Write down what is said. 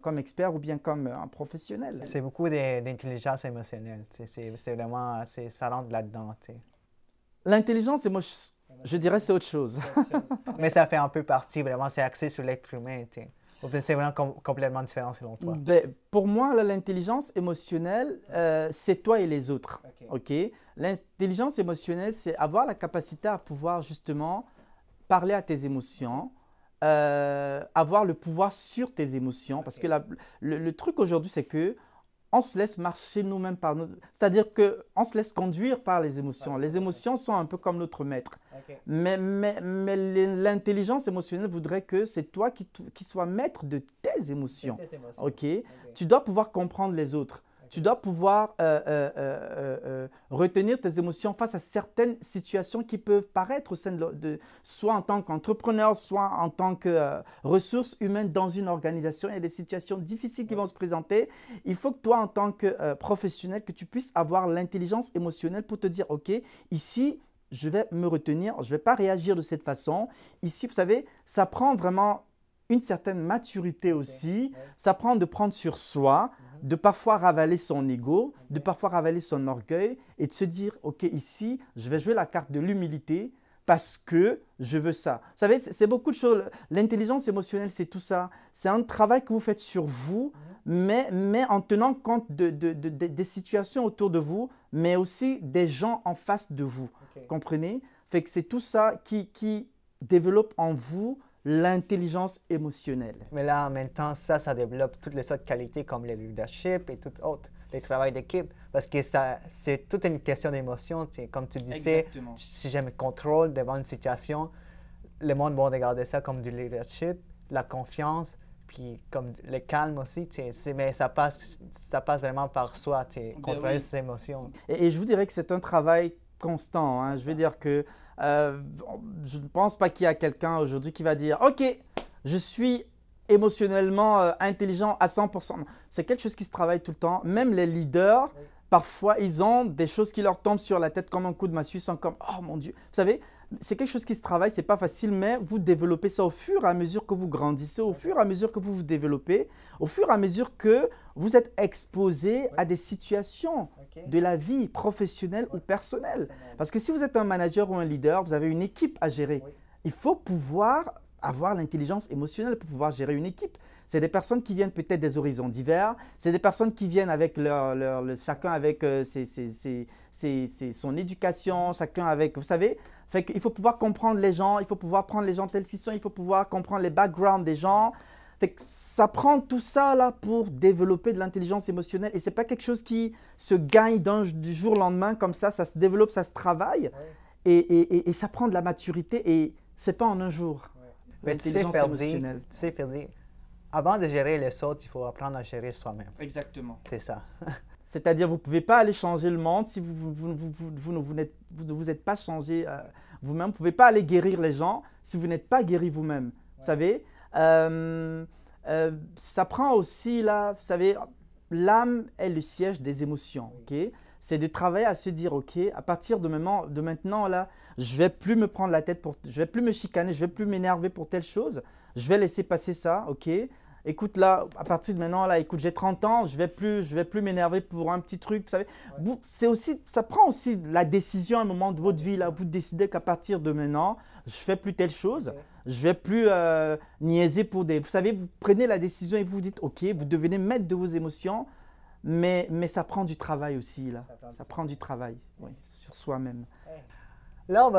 comme expert ou bien comme euh, un professionnel. C'est beaucoup de- d'intelligence émotionnelle. C'est- vraiment, c'est- ça rentre là-dedans. L'intelligence, émo- je dirais, c'est autre chose. Mais ça fait un peu partie, vraiment, c'est axé sur l'être humain. c'est vraiment com- complètement différent selon toi. Ben, pour moi, l'intelligence émotionnelle, euh, c'est toi et les autres. Ok. OK? L'intelligence émotionnelle, c'est avoir la capacité à pouvoir justement parler à tes émotions, euh, avoir le pouvoir sur tes émotions. Parce que la- le, le truc aujourd'hui, c'est que on se laisse marcher nous-mêmes par nous. C'est-à-dire que on se laisse conduire par les émotions. Les émotions sont un peu comme notre maître. Mais, mais, mais l'intelligence émotionnelle voudrait que c'est toi qui, qui sois maître de tes émotions. OK? Tu dois pouvoir comprendre les autres. Tu dois pouvoir euh, euh, euh, retenir tes émotions face à certaines situations qui peuvent paraître au sein de, de- soit en tant qu'entrepreneur, soit en tant que ressources humaines dans une organisation. Il y a des situations difficiles qui vont se présenter. Il faut que toi, en tant que professionnel, que tu puisses avoir l'intelligence émotionnelle pour te dire, OK, ici, je vais me retenir, je ne vais pas réagir de cette façon. Ici, vous savez, ça prend vraiment une certaine maturité aussi. Ça prend de prendre sur soi, de parfois ravaler son ego, de parfois ravaler son orgueil et de se dire, OK, ici, je vais jouer la carte de l'humilité parce que je veux ça. Vous savez, c'est beaucoup de choses. L'intelligence émotionnelle, c'est tout ça. C'est un travail que vous faites sur vous, mais, mais en tenant compte de, de- de- de- des situations autour de vous, mais aussi des gens en face de vous. Comprenez? Fait que c'est tout ça qui, qui développe en vous l'intelligence émotionnelle. Mais là, en même temps, ça, ça développe toutes les autres qualités comme le leadership et tout autre, le travail d'équipe. Parce que ça, c'est toute une question d'émotion. tu sais. Comme tu disais, Exactement. si j'ai le contrôle devant une situation, le monde va regarder ça comme du leadership, la confiance, puis comme le calme aussi. tu sais. C'est- Mais ça passe, ça passe vraiment par soi, tu sais, contrôler oui. ses émotions. Et, et je vous dirais que c'est un travail constant. hein. Je veux dire que euh, je ne pense pas qu'il y a quelqu'un aujourd'hui qui va dire Ok, je suis émotionnellement euh, intelligent à 100%. Non, C'est quelque chose qui se travaille tout le temps. Même les leaders, parfois, ils ont des choses qui leur tombent sur la tête comme un coup de massue. Sont comme Oh mon Dieu. Vous savez, c'est quelque chose qui se travaille, c'est pas facile, mais vous développez ça au fur et à mesure que vous grandissez, au fur et à mesure que vous vous développez, au fur et à mesure que vous êtes exposé à des situations de la vie professionnelle ou personnelle. Parce que si vous êtes un manager ou un leader, vous avez une équipe à gérer. Il faut pouvoir avoir l'intelligence émotionnelle pour pouvoir gérer une équipe. C'est des personnes qui viennent peut-être des horizons divers. C'est des personnes qui viennent avec leur, leur- le- chacun avec euh, ses- son éducation, chacun avec, vous savez, fait qu'il faut pouvoir comprendre les gens, il faut pouvoir prendre les gens tels qu'ils sont, il faut pouvoir comprendre les backgrounds des gens. Fait que ça prend tout ça là pour développer de l'intelligence émotionnelle et c'est pas quelque chose qui se gagne d'un- du jour au lendemain comme ça, ça se développe, ça se travaille et, et- et- et ça prend de la maturité et c'est pas en un jour. Mais tu sais, L'intelligence Ferdi, émotionnelle. tu sais, Ferdi, avant de gérer les autres, il faut apprendre à gérer soi-même. Exactement. C'est ça. C'est-à-dire, vous ne pouvez pas aller changer le monde si vous, vous, vous, vous- ne vous, n'êtes- vous ne vous êtes pas changé euh, vous-même. Vous ne pouvez pas aller guérir les gens si vous n'êtes pas guéri vous-même. Vous savez, Euh, euh, ça prend aussi, là, vous savez, l'âme est le siège des émotions. ok? C'est de travailler à se dire, OK, à partir de maintenant, de maintenant là, je vais plus me prendre la tête pour, je vais plus me chicaner, je vais plus m'énerver pour telle chose. Je vais laisser passer ça, OK? Écoute là, à partir de maintenant là, écoute, j'ai 30 ans, je vais plus, je vais plus m'énerver pour un petit truc, vous savez. C'est aussi, ça prend aussi la décision à un moment de votre vie là. Vous décidez qu'à partir de maintenant, je fais plus telle chose, je vais plus euh, niaiser pour des. Vous savez, vous prenez la décision et vous vous dites, ok, vous devenez maître de vos émotions, mais mais ça prend du travail aussi là. Ça prend du Ça prend du travail, oui, sur soi-même. Là, on va